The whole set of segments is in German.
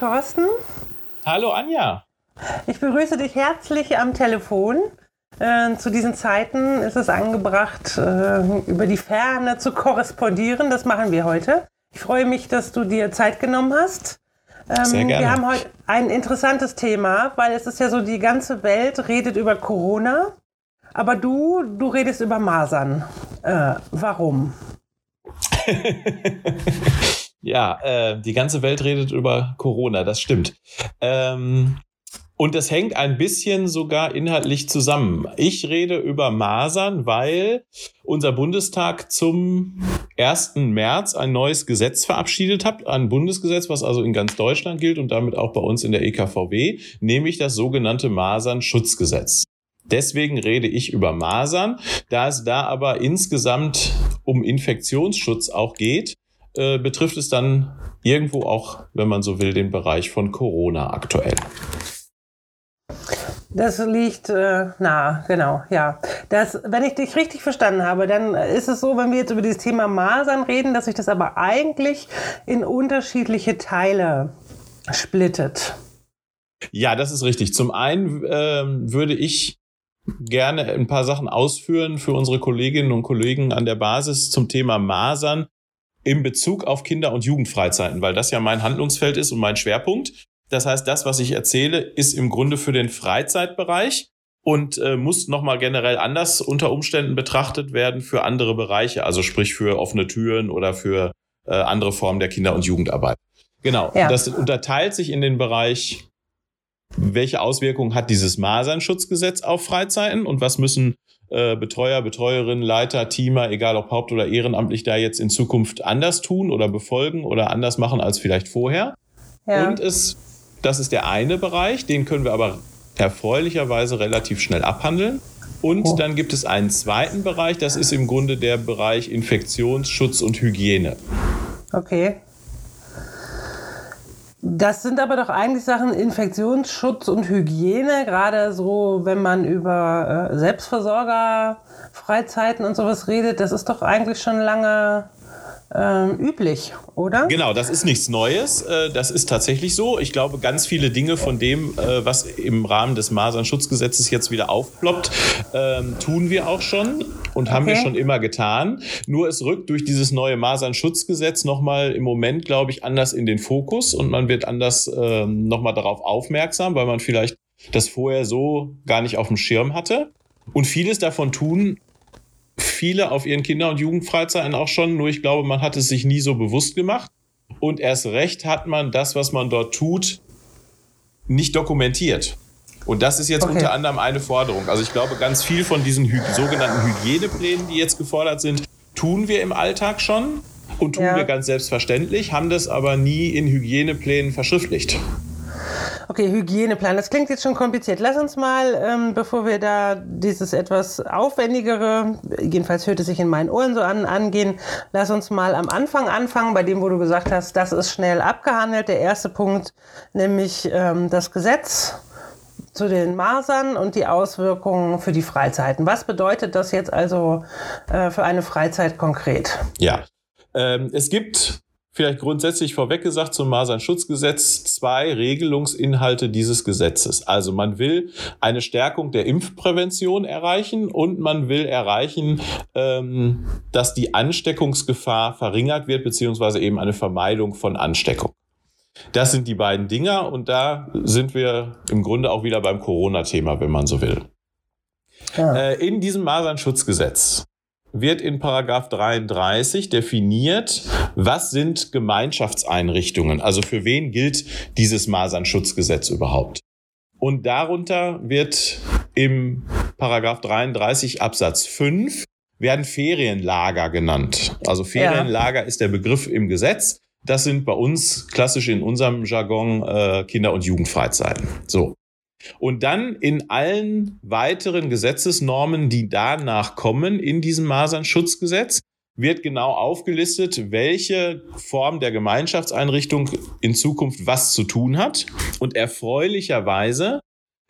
Thorsten. Hallo Anja. Ich begrüße dich herzlich am Telefon. Äh, zu diesen Zeiten ist es angebracht, äh, über die Ferne zu korrespondieren. Das machen wir heute. Ich freue mich, dass du dir Zeit genommen hast. Ähm, Sehr gerne. Wir haben heute ein interessantes Thema, weil es ist ja so, die ganze Welt redet über Corona, aber du, du redest über Masern. Äh, warum? ja, äh, die ganze Welt redet über Corona, das stimmt. Ähm, und das hängt ein bisschen sogar inhaltlich zusammen. Ich rede über Masern, weil unser Bundestag zum 1. März ein neues Gesetz verabschiedet hat, ein Bundesgesetz, was also in ganz Deutschland gilt und damit auch bei uns in der EKVW, nämlich das sogenannte Masernschutzgesetz. Deswegen rede ich über Masern. Da es da aber insgesamt um Infektionsschutz auch geht, äh, betrifft es dann irgendwo auch, wenn man so will, den Bereich von Corona aktuell. Das liegt äh, nah, genau, ja. Das, wenn ich dich richtig verstanden habe, dann ist es so, wenn wir jetzt über dieses Thema Masern reden, dass sich das aber eigentlich in unterschiedliche Teile splittet. Ja, das ist richtig. Zum einen ähm, würde ich gerne ein paar Sachen ausführen für unsere Kolleginnen und Kollegen an der Basis zum Thema Masern in Bezug auf Kinder- und Jugendfreizeiten, weil das ja mein Handlungsfeld ist und mein Schwerpunkt. Das heißt, das, was ich erzähle, ist im Grunde für den Freizeitbereich und äh, muss nochmal generell anders unter Umständen betrachtet werden für andere Bereiche, also sprich für offene Türen oder für äh, andere Formen der Kinder- und Jugendarbeit. Genau, ja. das unterteilt sich in den Bereich, welche Auswirkungen hat dieses Masernschutzgesetz auf Freizeiten und was müssen äh, Betreuer, Betreuerinnen, Leiter, Teamer, egal ob haupt- oder ehrenamtlich, da jetzt in Zukunft anders tun oder befolgen oder anders machen als vielleicht vorher. Ja. Und es das ist der eine Bereich, den können wir aber erfreulicherweise relativ schnell abhandeln. Und oh. dann gibt es einen zweiten Bereich, das ist im Grunde der Bereich Infektionsschutz und Hygiene. Okay. Das sind aber doch eigentlich Sachen Infektionsschutz und Hygiene, gerade so, wenn man über äh, Selbstversorger, Freizeiten und sowas redet, das ist doch eigentlich schon lange ähm, üblich, oder? Genau, das ist nichts Neues. Äh, das ist tatsächlich so. Ich glaube, ganz viele Dinge von dem, äh, was im Rahmen des Masernschutzgesetzes jetzt wieder aufploppt, ähm, tun wir auch schon und okay. haben wir schon immer getan. Nur es rückt durch dieses neue Masernschutzgesetz nochmal im Moment, glaube ich, anders in den Fokus und man wird anders ähm, nochmal darauf aufmerksam, weil man vielleicht das vorher so gar nicht auf dem Schirm hatte. Und vieles davon tun viele auf ihren Kinder- und Jugendfreizeiten auch schon, nur ich glaube, man hat es sich nie so bewusst gemacht. Und erst recht hat man das, was man dort tut, nicht dokumentiert. Und das ist jetzt okay. unter anderem eine Forderung. Also ich glaube, ganz viel von diesen Hy sogenannten Hygieneplänen, die jetzt gefordert sind, tun wir im Alltag schon und tun ja. wir ganz selbstverständlich, haben das aber nie in Hygieneplänen verschriftlicht. Okay, Hygieneplan. Das klingt jetzt schon kompliziert. Lass uns mal, ähm, bevor wir da dieses etwas aufwendigere, jedenfalls hört es sich in meinen Ohren so an, angehen, lass uns mal am Anfang anfangen, bei dem, wo du gesagt hast, das ist schnell abgehandelt. Der erste Punkt, nämlich ähm, das Gesetz zu den Masern und die Auswirkungen für die Freizeiten. Was bedeutet das jetzt also äh, für eine Freizeit konkret? Ja, ähm, es gibt Vielleicht grundsätzlich vorweg gesagt zum Masernschutzgesetz zwei Regelungsinhalte dieses Gesetzes. Also man will eine Stärkung der Impfprävention erreichen und man will erreichen, ähm, dass die Ansteckungsgefahr verringert wird, beziehungsweise eben eine Vermeidung von Ansteckung. Das sind die beiden Dinger und da sind wir im Grunde auch wieder beim Corona-Thema, wenn man so will. Ja. Äh, in diesem Masernschutzgesetz wird in Paragraph 33 definiert, was sind Gemeinschaftseinrichtungen? Also für wen gilt dieses Masernschutzgesetz überhaupt? Und darunter wird im Paragraph 33 Absatz 5 werden Ferienlager genannt. Also Ferienlager ja. ist der Begriff im Gesetz. Das sind bei uns klassisch in unserem Jargon äh, Kinder- und Jugendfreizeiten. So. Und dann in allen weiteren Gesetzesnormen, die danach kommen in diesem Masernschutzgesetz, wird genau aufgelistet, welche Form der Gemeinschaftseinrichtung in Zukunft was zu tun hat. Und erfreulicherweise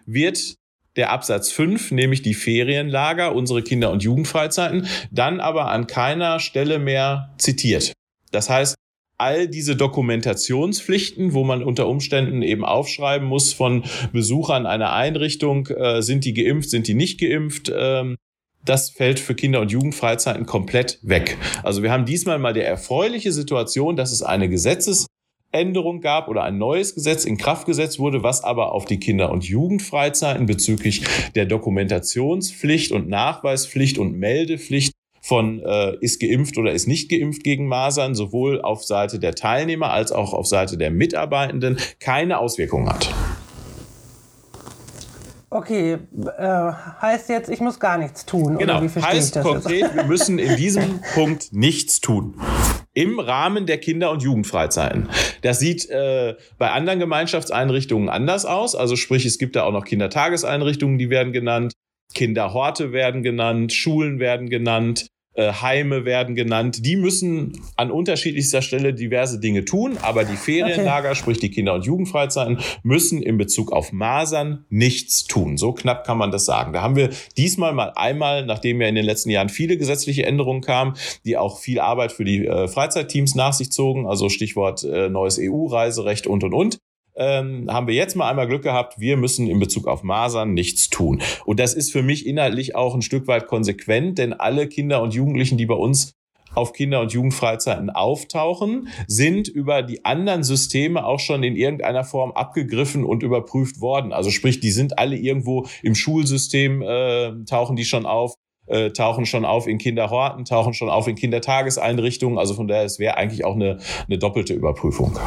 wird der Absatz 5, nämlich die Ferienlager, unsere Kinder- und Jugendfreizeiten, dann aber an keiner Stelle mehr zitiert. Das heißt, all diese Dokumentationspflichten, wo man unter Umständen eben aufschreiben muss von Besuchern einer Einrichtung, äh, sind die geimpft, sind die nicht geimpft, ähm, das fällt für Kinder- und Jugendfreizeiten komplett weg. Also wir haben diesmal mal die erfreuliche Situation, dass es eine Gesetzesänderung gab oder ein neues Gesetz in Kraft gesetzt wurde, was aber auf die Kinder- und Jugendfreizeiten bezüglich der Dokumentationspflicht und Nachweispflicht und Meldepflicht von äh, ist geimpft oder ist nicht geimpft gegen Masern, sowohl auf Seite der Teilnehmer als auch auf Seite der Mitarbeitenden keine Auswirkungen hat. Okay, äh, heißt jetzt, ich muss gar nichts tun. Genau, heißt konkret, jetzt? wir müssen in diesem Punkt nichts tun. Im Rahmen der Kinder- und Jugendfreizeiten. Das sieht äh, bei anderen Gemeinschaftseinrichtungen anders aus. Also sprich, es gibt da auch noch Kindertageseinrichtungen, die werden genannt. Kinderhorte werden genannt, Schulen werden genannt, äh, Heime werden genannt. Die müssen an unterschiedlichster Stelle diverse Dinge tun, aber die Ferienlager, sprich die Kinder- und Jugendfreizeiten, müssen in Bezug auf Masern nichts tun. So knapp kann man das sagen. Da haben wir diesmal mal einmal, nachdem ja in den letzten Jahren viele gesetzliche Änderungen kamen, die auch viel Arbeit für die äh, Freizeitteams nach sich zogen, also Stichwort äh, neues EU-Reiserecht und und und ähm, haben wir jetzt mal einmal Glück gehabt, wir müssen in Bezug auf Masern nichts tun. Und das ist für mich inhaltlich auch ein Stück weit konsequent, denn alle Kinder und Jugendlichen, die bei uns auf Kinder- und Jugendfreizeiten auftauchen, sind über die anderen Systeme auch schon in irgendeiner Form abgegriffen und überprüft worden. Also sprich, die sind alle irgendwo im Schulsystem, äh, tauchen die schon auf äh, tauchen schon auf in Kinderhorten, tauchen schon auf in Kindertageseinrichtungen. Also von daher, es wäre eigentlich auch eine, eine doppelte Überprüfung.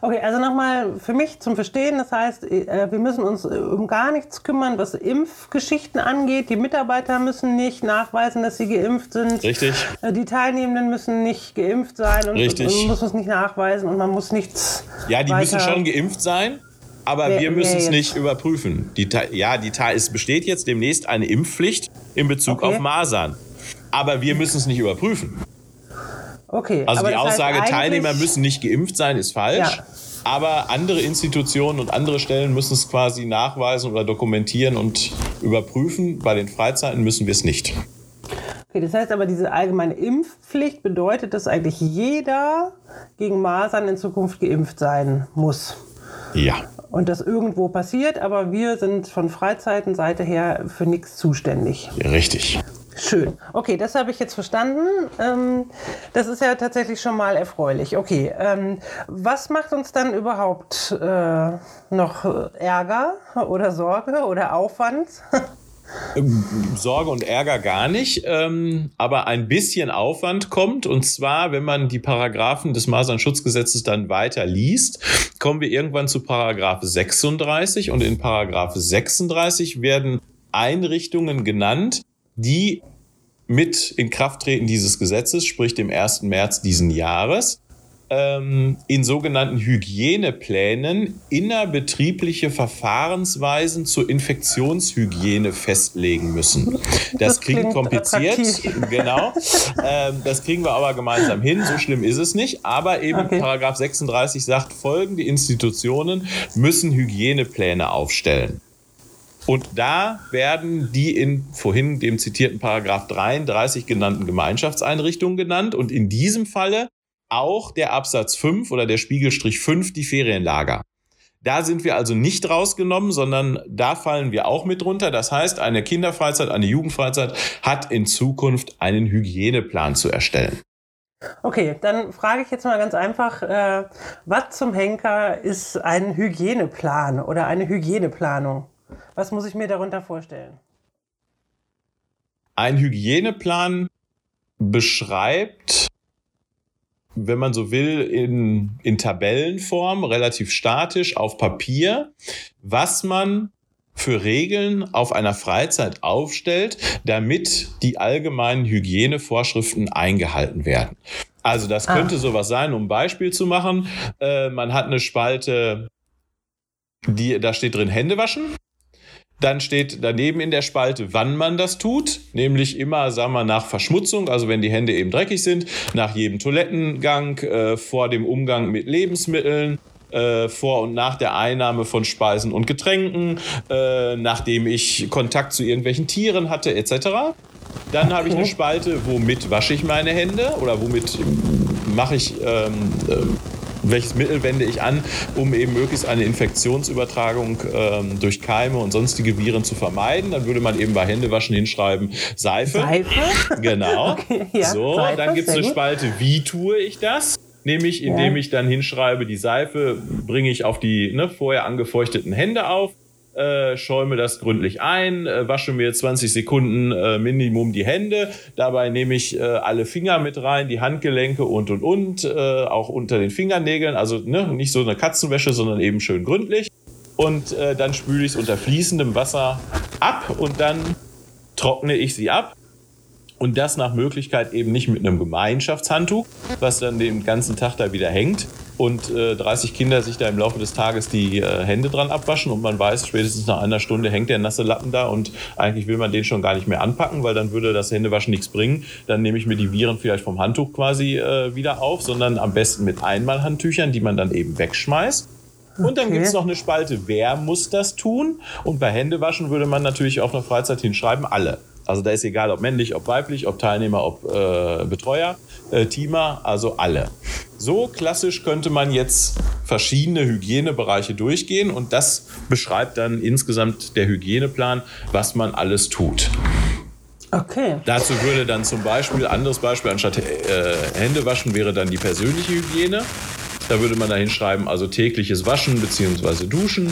Okay, also nochmal für mich zum Verstehen, das heißt, äh, wir müssen uns um gar nichts kümmern, was Impfgeschichten angeht. Die Mitarbeiter müssen nicht nachweisen, dass sie geimpft sind. Richtig. Äh, Die Teilnehmenden müssen nicht geimpft sein und Richtig. man muss es nicht nachweisen und man muss nichts. Ja, die müssen schon geimpft sein. Aber Wer- wir müssen es nicht überprüfen. Die, ja, die, es besteht jetzt demnächst eine Impfpflicht in Bezug Okay. auf Masern. Aber wir müssen es nicht überprüfen. Okay. Also die Aussage, Teilnehmer müssen nicht geimpft sein, ist falsch. Ja. Aber andere Institutionen und andere Stellen müssen es quasi nachweisen oder dokumentieren und überprüfen. Bei den Freizeiten müssen wir es nicht. Okay, das heißt aber, diese allgemeine Impfpflicht bedeutet, dass eigentlich jeder gegen Masern in Zukunft geimpft sein muss. Ja. Und das irgendwo passiert, aber wir sind von Freizeitenseite her für nichts zuständig. Richtig. Schön. Okay, das habe ich jetzt verstanden. Ähm, das ist ja tatsächlich schon mal erfreulich. Okay, ähm, was macht uns dann überhaupt äh, noch Ärger oder Sorge oder Aufwand? Sorge und Ärger gar nicht, ähm, aber ein bisschen Aufwand kommt. Und zwar, wenn man die Paragraphen des Masernschutzgesetzes dann weiter liest, kommen wir irgendwann zu Paragraph 36. Und in Paragraph 36 werden Einrichtungen genannt, die mit Inkrafttreten dieses Gesetzes, sprich dem 1. März diesen Jahres, ähm, in sogenannten Hygieneplänen innerbetriebliche Verfahrensweisen zur Infektionshygiene festlegen müssen. Das, Das klingt kompliziert, attraktiv. genau. Ähm, das kriegen wir aber gemeinsam hin. So schlimm ist es nicht. Aber eben Okay. Paragraph 36 sagt, folgende Institutionen müssen Hygienepläne aufstellen. Und da werden die in vorhin dem zitierten Paragraph 33 genannten Gemeinschaftseinrichtungen genannt und in diesem Falle auch der Absatz 5 oder der Spiegelstrich 5 die Ferienlager. Da sind wir also nicht rausgenommen, sondern da fallen wir auch mit drunter. Das heißt, eine Kinderfreizeit, eine Jugendfreizeit hat in Zukunft einen Hygieneplan zu erstellen. Okay, dann frage ich jetzt mal ganz einfach, äh, was zum Henker ist ein Hygieneplan oder eine Hygieneplanung? Was muss ich mir darunter vorstellen? Ein Hygieneplan beschreibt, wenn man so will, in, in Tabellenform, relativ statisch auf Papier, was man für Regeln auf einer Freizeit aufstellt, damit die allgemeinen Hygienevorschriften eingehalten werden. Also das Ah. könnte sowas sein, um ein Beispiel zu machen. Äh, man hat eine Spalte, die, da steht drin Hände waschen. Dann steht daneben in der Spalte, wann man das tut, nämlich immer, sagen wir, nach Verschmutzung, also wenn die Hände eben dreckig sind, nach jedem Toilettengang, äh, vor dem Umgang mit Lebensmitteln, äh, vor und nach der Einnahme von Speisen und Getränken, äh, nachdem ich Kontakt zu irgendwelchen Tieren hatte, etc. Dann habe ich eine Spalte, womit wasche ich meine Hände oder womit mache ich ähm, ähm, welches Mittel wende ich an, um eben möglichst eine Infektionsübertragung ähm, durch Keime und sonstige Viren zu vermeiden. Dann würde man eben bei Händewaschen hinschreiben Seife. Seife? Genau. Okay, ja, so, Seife, dann gibt es eine Spalte, wie tue ich das? Nämlich, indem ja. ich dann hinschreibe, die Seife bringe ich auf die ne, vorher angefeuchteten Hände auf äh, schäume das gründlich ein, äh, wasche mir 20 Sekunden äh, Minimum die Hände. Dabei nehme ich äh, alle Finger mit rein, die Handgelenke und und und, äh, auch unter den Fingernägeln. Also ne, nicht so eine Katzenwäsche, sondern eben schön gründlich. Und äh, dann spüle ich es unter fließendem Wasser ab und dann trockne ich sie ab. Und das nach Möglichkeit eben nicht mit einem Gemeinschaftshandtuch, was dann den ganzen Tag da wieder hängt, und äh, 30 Kinder sich da im Laufe des Tages die äh, Hände dran abwaschen und man weiß, spätestens nach einer Stunde hängt der nasse Lappen da und eigentlich will man den schon gar nicht mehr anpacken, weil dann würde das Händewaschen nichts bringen. Dann nehme ich mir die Viren vielleicht vom Handtuch quasi äh, wieder auf, sondern am besten mit Einmalhandtüchern, die man dann eben wegschmeißt. Und dann okay. gibt es noch eine Spalte, wer muss das tun? Und bei Händewaschen würde man natürlich auf einer Freizeit hinschreiben, alle. Also da ist egal, ob männlich, ob weiblich, ob Teilnehmer, ob äh, Betreuer, äh, Teamer, also alle. So klassisch könnte man jetzt verschiedene Hygienebereiche durchgehen und das beschreibt dann insgesamt der Hygieneplan, was man alles tut. Okay. Dazu würde dann zum Beispiel, anderes Beispiel, anstatt äh, Hände waschen wäre dann die persönliche Hygiene. Da würde man da hinschreiben, also tägliches Waschen bzw. Duschen,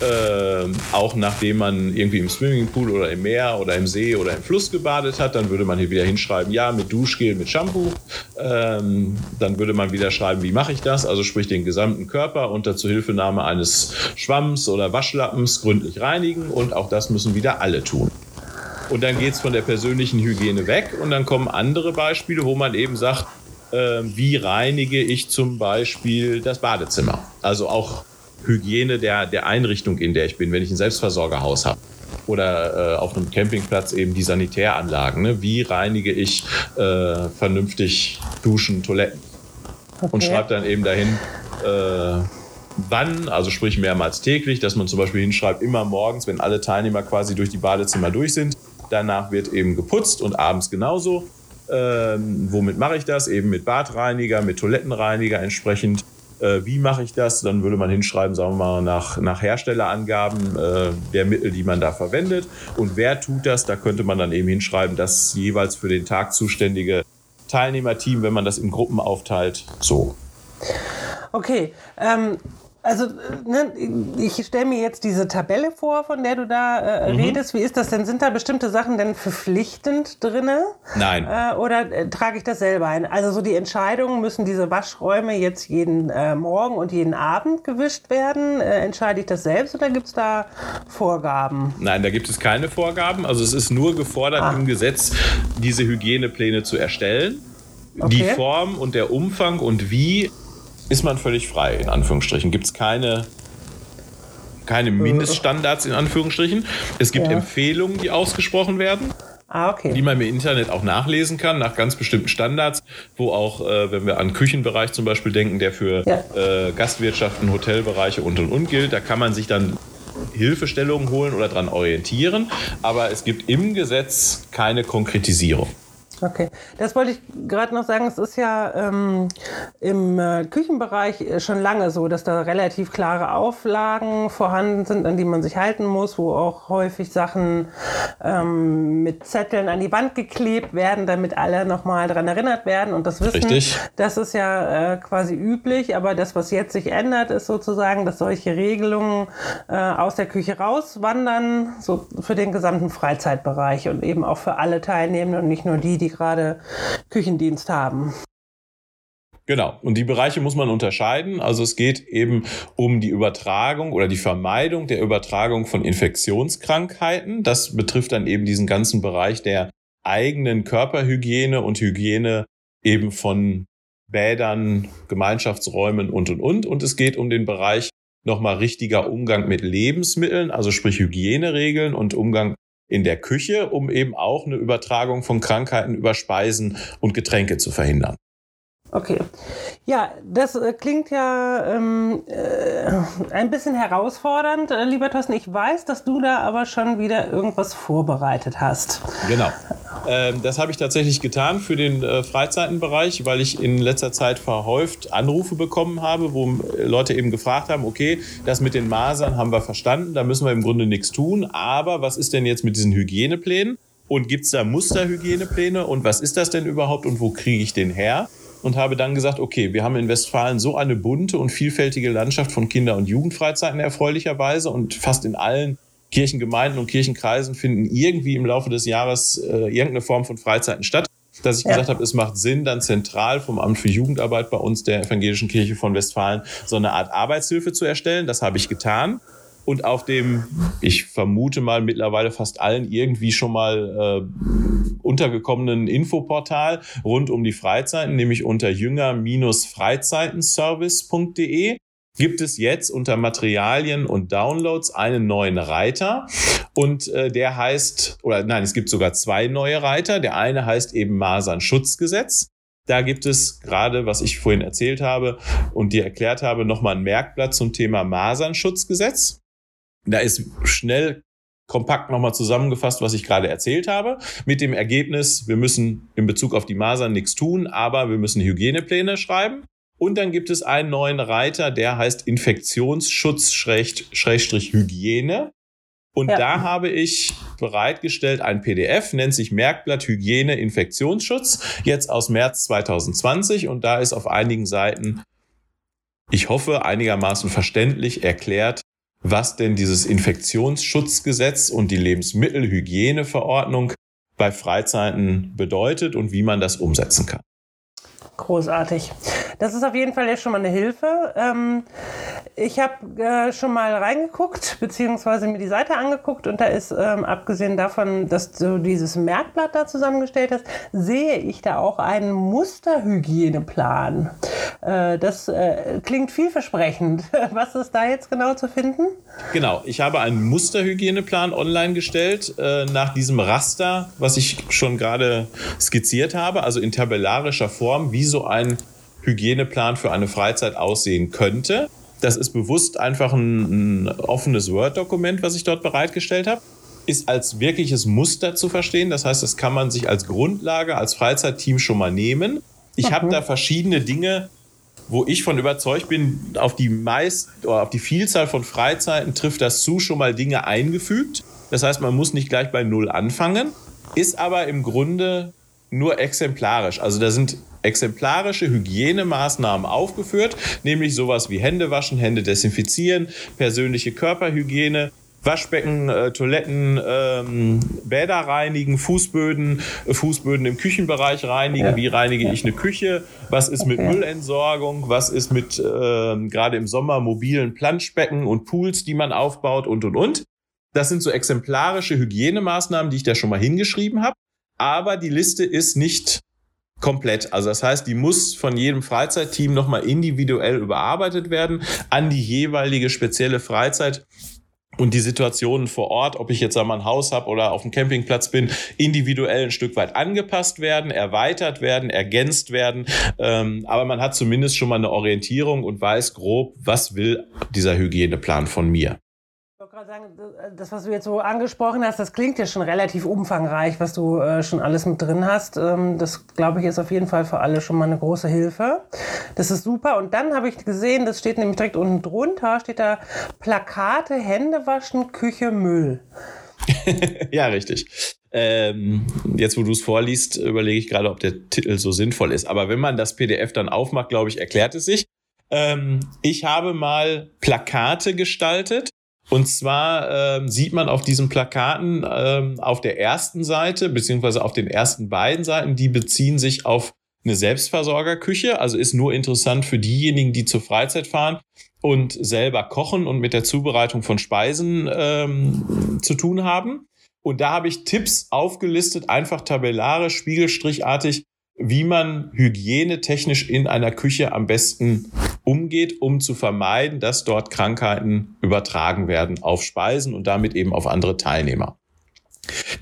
äh, auch nachdem man irgendwie im Swimmingpool oder im Meer oder im See oder im Fluss gebadet hat, dann würde man hier wieder hinschreiben, ja, mit Duschgel, mit Shampoo. Ähm, dann würde man wieder schreiben, wie mache ich das? Also sprich den gesamten Körper unter Zuhilfenahme eines Schwamms oder Waschlappens gründlich reinigen und auch das müssen wieder alle tun. Und dann geht es von der persönlichen Hygiene weg und dann kommen andere Beispiele, wo man eben sagt, wie reinige ich zum Beispiel das Badezimmer. Also auch Hygiene der, der Einrichtung, in der ich bin, wenn ich ein Selbstversorgerhaus habe. Oder äh, auf einem Campingplatz eben die Sanitäranlagen. Ne? Wie reinige ich äh, vernünftig Duschen, Toiletten? Okay. Und schreibe dann eben dahin, äh, wann, also sprich mehrmals täglich, dass man zum Beispiel hinschreibt, immer morgens, wenn alle Teilnehmer quasi durch die Badezimmer durch sind. Danach wird eben geputzt und abends genauso. Ähm, womit mache ich das? Eben mit Badreiniger, mit Toilettenreiniger entsprechend. Äh, wie mache ich das? Dann würde man hinschreiben, sagen wir mal, nach, nach Herstellerangaben äh, der Mittel, die man da verwendet. Und wer tut das? Da könnte man dann eben hinschreiben, das jeweils für den Tag zuständige Teilnehmerteam, wenn man das in Gruppen aufteilt, so. Okay, ähm, also, ne, ich stelle mir jetzt diese Tabelle vor, von der du da äh, mhm. redest. Wie ist das denn? Sind da bestimmte Sachen denn verpflichtend drin? Nein. Äh, oder äh, trage ich das selber ein? Also so die Entscheidungen, müssen diese Waschräume jetzt jeden äh, Morgen und jeden Abend gewischt werden? Äh, entscheide ich das selbst oder gibt es da Vorgaben? Nein, da gibt es keine Vorgaben. Also es ist nur gefordert ah. im Gesetz, diese Hygienepläne zu erstellen. Okay. Die Form und der Umfang und wie ist man völlig frei, in Anführungsstrichen. Gibt es keine, keine Mindeststandards, in Anführungsstrichen. Es gibt ja. Empfehlungen, die ausgesprochen werden. Ah, okay. Die man im Internet auch nachlesen kann, nach ganz bestimmten Standards, wo auch, äh, wenn wir an Küchenbereich zum Beispiel denken, der für ja. äh, Gastwirtschaften, Hotelbereiche und und und gilt, da kann man sich dann Hilfestellungen holen oder daran orientieren. Aber es gibt im Gesetz keine Konkretisierung. Okay, das wollte ich gerade noch sagen. Es ist ja ähm, im äh, Küchenbereich schon lange so, dass da relativ klare Auflagen vorhanden sind, an die man sich halten muss, wo auch häufig Sachen ähm, mit Zetteln an die Wand geklebt werden, damit alle nochmal daran erinnert werden und das wissen. Richtig. Das ist ja äh, quasi üblich, aber das, was jetzt sich ändert, ist sozusagen, dass solche Regelungen äh, aus der Küche rauswandern, so für den gesamten Freizeitbereich und eben auch für alle Teilnehmenden und nicht nur die, die gerade Küchendienst haben. Genau. Und die Bereiche muss man unterscheiden. Also es geht eben um die Übertragung oder die Vermeidung der Übertragung von Infektionskrankheiten. Das betrifft dann eben diesen ganzen Bereich der eigenen Körperhygiene und Hygiene eben von Bädern, Gemeinschaftsräumen und, und, und. Und es geht um den Bereich nochmal richtiger Umgang mit Lebensmitteln, also sprich Hygieneregeln und Umgang in der Küche, um eben auch eine Übertragung von Krankheiten über Speisen und Getränke zu verhindern. Okay. Ja, das äh, klingt ja ähm, äh, ein bisschen herausfordernd, äh, lieber Thorsten. Ich weiß, dass du da aber schon wieder irgendwas vorbereitet hast. Genau. Ähm, das habe ich tatsächlich getan für den äh, Freizeitenbereich, weil ich in letzter Zeit verhäuft Anrufe bekommen habe, wo Leute eben gefragt haben, okay, das mit den Masern haben wir verstanden, da müssen wir im Grunde nichts tun, aber was ist denn jetzt mit diesen Hygieneplänen? Und gibt es da Musterhygienepläne? Und was ist das denn überhaupt und wo kriege ich den her? Und habe dann gesagt, okay, wir haben in Westfalen so eine bunte und vielfältige Landschaft von Kinder- und Jugendfreizeiten erfreulicherweise und fast in allen Kirchengemeinden und Kirchenkreisen finden irgendwie im Laufe des Jahres äh, irgendeine Form von Freizeiten statt, dass ich ja. gesagt habe, es macht Sinn, dann zentral vom Amt für Jugendarbeit bei uns der Evangelischen Kirche von Westfalen so eine Art Arbeitshilfe zu erstellen. Das habe ich getan. Und auf dem, ich vermute mal mittlerweile fast allen irgendwie schon mal äh, untergekommenen Infoportal rund um die Freizeiten, nämlich unter jünger-freizeitenservice.de gibt es jetzt unter Materialien und Downloads einen neuen Reiter und äh, der heißt, oder nein, es gibt sogar zwei neue Reiter. Der eine heißt eben Masernschutzgesetz. Da gibt es gerade, was ich vorhin erzählt habe und dir erklärt habe, nochmal ein Merkblatt zum Thema Masernschutzgesetz. Da ist schnell kompakt nochmal zusammengefasst, was ich gerade erzählt habe, mit dem Ergebnis, wir müssen in Bezug auf die Masern nichts tun, aber wir müssen Hygienepläne schreiben. Und dann gibt es einen neuen Reiter, der heißt Infektionsschutz-Hygiene. Und ja. da habe ich bereitgestellt ein PDF, nennt sich Merkblatt Hygiene Infektionsschutz, jetzt aus März 2020. Und da ist auf einigen Seiten, ich hoffe, einigermaßen verständlich erklärt, was denn dieses Infektionsschutzgesetz und die Lebensmittelhygieneverordnung bei Freizeiten bedeutet und wie man das umsetzen kann. Großartig. Das ist auf jeden Fall jetzt schon mal eine Hilfe. Ähm, ich habe äh, schon mal reingeguckt, beziehungsweise mir die Seite angeguckt und da ist, ähm, abgesehen davon, dass du dieses Merkblatt da zusammengestellt hast, sehe ich da auch einen Musterhygieneplan. Äh, das äh, klingt vielversprechend. Was ist da jetzt genau zu finden? Genau, ich habe einen Musterhygieneplan online gestellt äh, nach diesem Raster, was ich schon gerade skizziert habe, also in tabellarischer Form, wie so ein Hygieneplan für eine Freizeit aussehen könnte. Das ist bewusst einfach ein, ein offenes Word-Dokument, was ich dort bereitgestellt habe. Ist als wirkliches Muster zu verstehen. Das heißt, das kann man sich als Grundlage, als Freizeitteam schon mal nehmen. Ich okay. habe da verschiedene Dinge, wo ich von überzeugt bin, auf die meist oder auf die Vielzahl von Freizeiten trifft das zu, schon mal Dinge eingefügt. Das heißt, man muss nicht gleich bei Null anfangen, ist aber im Grunde nur exemplarisch. Also da sind exemplarische Hygienemaßnahmen aufgeführt, nämlich sowas wie Hände waschen, Hände desinfizieren, persönliche Körperhygiene, Waschbecken, äh, Toiletten, ähm, Bäder reinigen, Fußböden, äh, Fußböden im Küchenbereich reinigen. Wie reinige ich eine Küche? Was ist mit Müllentsorgung? Was ist mit äh, gerade im Sommer mobilen Planschbecken und Pools, die man aufbaut und und und? Das sind so exemplarische Hygienemaßnahmen, die ich da schon mal hingeschrieben habe. Aber die Liste ist nicht komplett. Also das heißt, die muss von jedem Freizeitteam nochmal individuell überarbeitet werden an die jeweilige spezielle Freizeit und die Situationen vor Ort, ob ich jetzt einmal ein Haus habe oder auf dem Campingplatz bin, individuell ein Stück weit angepasst werden, erweitert werden, ergänzt werden. Ähm, aber man hat zumindest schon mal eine Orientierung und weiß grob, was will dieser Hygieneplan von mir gerade sagen, das, was du jetzt so angesprochen hast, das klingt ja schon relativ umfangreich, was du äh, schon alles mit drin hast. Ähm, das, glaube ich, ist auf jeden Fall für alle schon mal eine große Hilfe. Das ist super. Und dann habe ich gesehen, das steht nämlich direkt unten drunter, steht da Plakate, Hände waschen, Küche, Müll. ja, richtig. Ähm, jetzt, wo du es vorliest, überlege ich gerade, ob der Titel so sinnvoll ist. Aber wenn man das PDF dann aufmacht, glaube ich, erklärt es sich. Ähm, ich habe mal Plakate gestaltet und zwar ähm, sieht man auf diesen Plakaten ähm, auf der ersten Seite, beziehungsweise auf den ersten beiden Seiten, die beziehen sich auf eine Selbstversorgerküche, also ist nur interessant für diejenigen, die zur Freizeit fahren und selber kochen und mit der Zubereitung von Speisen ähm, zu tun haben. Und da habe ich Tipps aufgelistet, einfach tabellarisch, spiegelstrichartig, wie man hygienetechnisch in einer Küche am besten umgeht, um zu vermeiden, dass dort Krankheiten übertragen werden auf Speisen und damit eben auf andere Teilnehmer.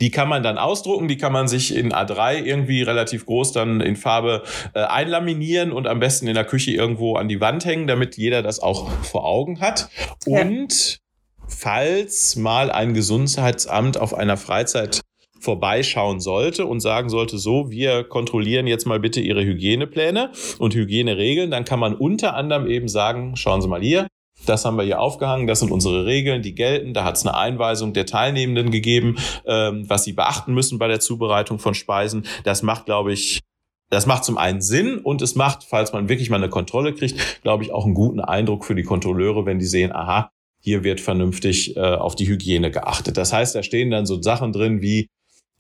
Die kann man dann ausdrucken, die kann man sich in A3 irgendwie relativ groß dann in Farbe äh, einlaminieren und am besten in der Küche irgendwo an die Wand hängen, damit jeder das auch vor Augen hat. Und falls mal ein Gesundheitsamt auf einer Freizeit vorbeischauen sollte und sagen sollte, so, wir kontrollieren jetzt mal bitte Ihre Hygienepläne und Hygieneregeln, dann kann man unter anderem eben sagen, schauen Sie mal hier, das haben wir hier aufgehangen, das sind unsere Regeln, die gelten. Da hat es eine Einweisung der Teilnehmenden gegeben, ähm, was sie beachten müssen bei der Zubereitung von Speisen. Das macht, glaube ich, das macht zum einen Sinn und es macht, falls man wirklich mal eine Kontrolle kriegt, glaube ich, auch einen guten Eindruck für die Kontrolleure, wenn die sehen, aha, hier wird vernünftig äh, auf die Hygiene geachtet. Das heißt, da stehen dann so Sachen drin wie,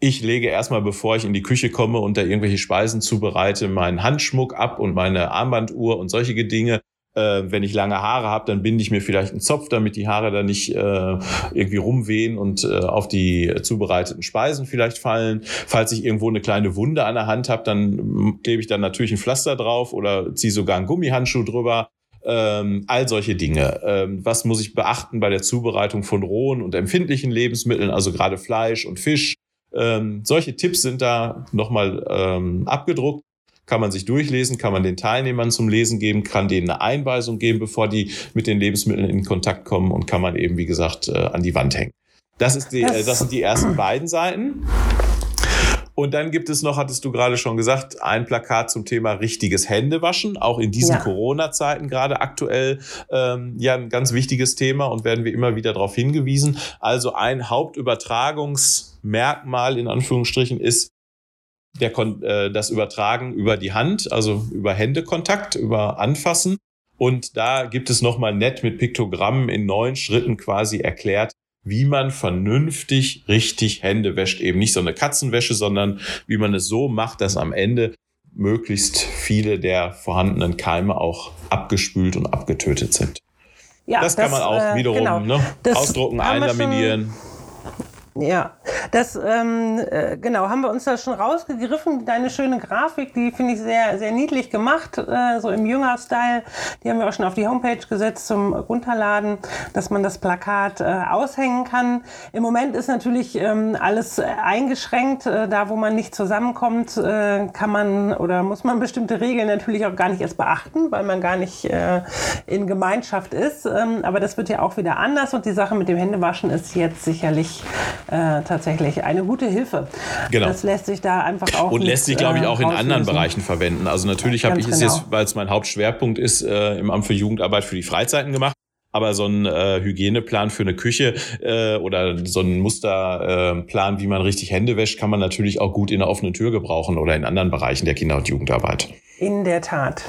ich lege erstmal, bevor ich in die Küche komme und da irgendwelche Speisen zubereite, meinen Handschmuck ab und meine Armbanduhr und solche Dinge. Äh, wenn ich lange Haare habe, dann binde ich mir vielleicht einen Zopf, damit die Haare da nicht äh, irgendwie rumwehen und äh, auf die zubereiteten Speisen vielleicht fallen. Falls ich irgendwo eine kleine Wunde an der Hand habe, dann klebe ich dann natürlich ein Pflaster drauf oder ziehe sogar einen Gummihandschuh drüber. Ähm, all solche Dinge. Ähm, was muss ich beachten bei der Zubereitung von rohen und empfindlichen Lebensmitteln, also gerade Fleisch und Fisch? Ähm, solche Tipps sind da nochmal ähm, abgedruckt kann man sich durchlesen, kann man den Teilnehmern zum Lesen geben, kann denen eine Einweisung geben, bevor die mit den Lebensmitteln in Kontakt kommen und kann man eben, wie gesagt, äh, an die Wand hängen. Das, ist die, das, das sind die ersten beiden Seiten. Und dann gibt es noch, hattest du gerade schon gesagt, ein Plakat zum Thema richtiges Händewaschen. Auch in diesen ja. Corona-Zeiten gerade aktuell ähm, ja ein ganz wichtiges Thema und werden wir immer wieder darauf hingewiesen. Also ein Hauptübertragungsmerkmal in Anführungsstrichen ist der, äh, das Übertragen über die Hand, also über Händekontakt, über Anfassen. Und da gibt es nochmal nett mit Piktogrammen in neun Schritten quasi erklärt, wie man vernünftig richtig Hände wäscht. Eben nicht so eine Katzenwäsche, sondern wie man es so macht, dass am Ende möglichst viele der vorhandenen Keime auch abgespült und abgetötet sind. Ja, das, das kann man auch äh, wiederum genau. ne, ausdrucken, einlaminieren. Ja, das ähm, äh, genau haben wir uns da schon rausgegriffen. Deine schöne Grafik, die finde ich sehr sehr niedlich gemacht, äh, so im Jünger-Style. Die haben wir auch schon auf die Homepage gesetzt zum Runterladen, dass man das Plakat äh, aushängen kann. Im Moment ist natürlich ähm, alles eingeschränkt. Äh, da, wo man nicht zusammenkommt, äh, kann man oder muss man bestimmte Regeln natürlich auch gar nicht erst beachten, weil man gar nicht äh, in Gemeinschaft ist. Ähm, aber das wird ja auch wieder anders und die Sache mit dem Händewaschen ist jetzt sicherlich äh, tatsächlich eine gute Hilfe. Genau. Das lässt sich da einfach auch. Und lässt sich, glaube ich, auch in anderen Bereichen verwenden. Also natürlich habe ich es genau. jetzt, weil es mein Hauptschwerpunkt ist, äh, im Amt für Jugendarbeit für die Freizeiten gemacht. Aber so ein äh, Hygieneplan für eine Küche äh, oder so ein Musterplan, äh, wie man richtig Hände wäscht, kann man natürlich auch gut in der offenen Tür gebrauchen oder in anderen Bereichen der Kinder- und Jugendarbeit. In der Tat.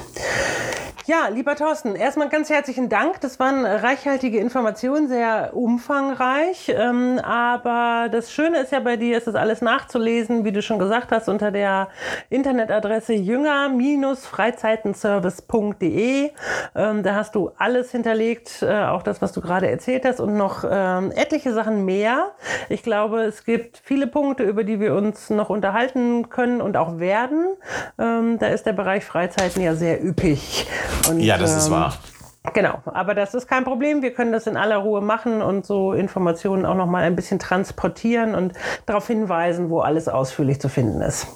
Ja, lieber Thorsten, erstmal ganz herzlichen Dank. Das waren reichhaltige Informationen, sehr umfangreich. Ähm, aber das Schöne ist ja bei dir, ist das alles nachzulesen, wie du schon gesagt hast, unter der Internetadresse jünger-freizeitenservice.de. Ähm, da hast du alles hinterlegt, äh, auch das, was du gerade erzählt hast und noch ähm, etliche Sachen mehr. Ich glaube, es gibt viele Punkte, über die wir uns noch unterhalten können und auch werden. Da ist der Bereich Freizeiten ja sehr üppig. Und, ja, das ähm, ist wahr. Genau, aber das ist kein Problem. Wir können das in aller Ruhe machen und so Informationen auch noch mal ein bisschen transportieren und darauf hinweisen, wo alles ausführlich zu finden ist.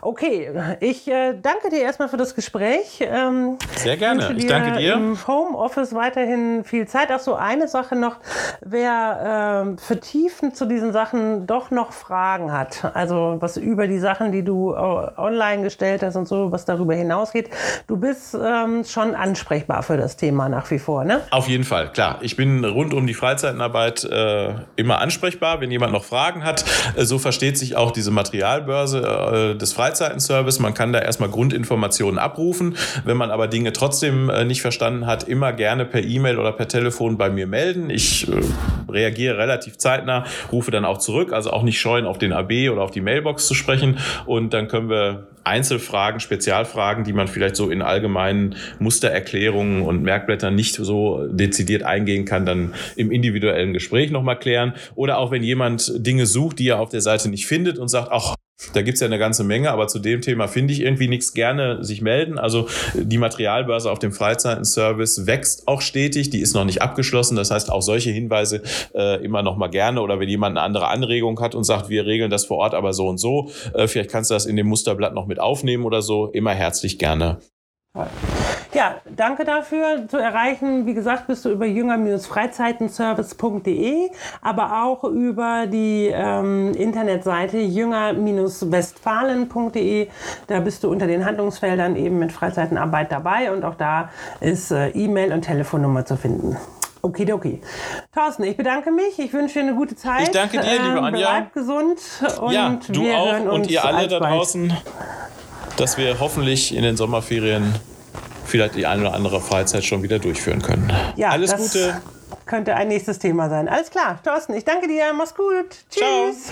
Okay, ich äh, danke dir erstmal für das Gespräch. Ähm, Sehr gerne. Ich danke dir. Im Homeoffice weiterhin viel Zeit. Auch so eine Sache noch, wer äh, vertiefend zu diesen Sachen doch noch Fragen hat, also was über die Sachen, die du äh, online gestellt hast und so, was darüber hinausgeht, du bist ähm, schon ansprechbar für das Thema Thema nach wie vor, ne? Auf jeden Fall, klar. Ich bin rund um die Freizeitenarbeit äh, immer ansprechbar, wenn jemand noch Fragen hat. Äh, so versteht sich auch diese Materialbörse äh, des Freizeitenservice. Man kann da erstmal Grundinformationen abrufen. Wenn man aber Dinge trotzdem äh, nicht verstanden hat, immer gerne per E-Mail oder per Telefon bei mir melden. Ich äh, reagiere relativ zeitnah, rufe dann auch zurück, also auch nicht scheuen, auf den AB oder auf die Mailbox zu sprechen. Und dann können wir Einzelfragen, Spezialfragen, die man vielleicht so in allgemeinen Mustererklärungen und Merkblättern nicht so dezidiert eingehen kann, dann im individuellen Gespräch nochmal klären. Oder auch wenn jemand Dinge sucht, die er auf der Seite nicht findet und sagt, ach, da gibt's ja eine ganze Menge, aber zu dem Thema finde ich irgendwie nichts. Gerne sich melden. Also die Materialbörse auf dem Freizeitenservice wächst auch stetig. Die ist noch nicht abgeschlossen. Das heißt, auch solche Hinweise äh, immer noch mal gerne. Oder wenn jemand eine andere Anregung hat und sagt, wir regeln das vor Ort aber so und so, äh, vielleicht kannst du das in dem Musterblatt noch mit aufnehmen oder so, immer herzlich gerne. Ja, danke dafür. Zu erreichen, wie gesagt, bist du über jünger-freizeitenservice.de, aber auch über die ähm, Internetseite jünger-westfalen.de. Da bist du unter den Handlungsfeldern eben mit Freizeitenarbeit dabei und auch da ist äh, E-Mail und Telefonnummer zu finden. Okidoki. Thorsten, ich bedanke mich. Ich wünsche dir eine gute Zeit. Ich danke dir, liebe Ähm, Anja. Bleib gesund und ja, du wir auch hören uns und ihr alle da draußen, dass wir hoffentlich in den Sommerferien vielleicht die eine oder andere Freizeit schon wieder durchführen können. Ja, Alles Gute. Könnte ein nächstes Thema sein. Alles klar, Thorsten, ich danke dir. Mach's gut. Ciao. Tschüss.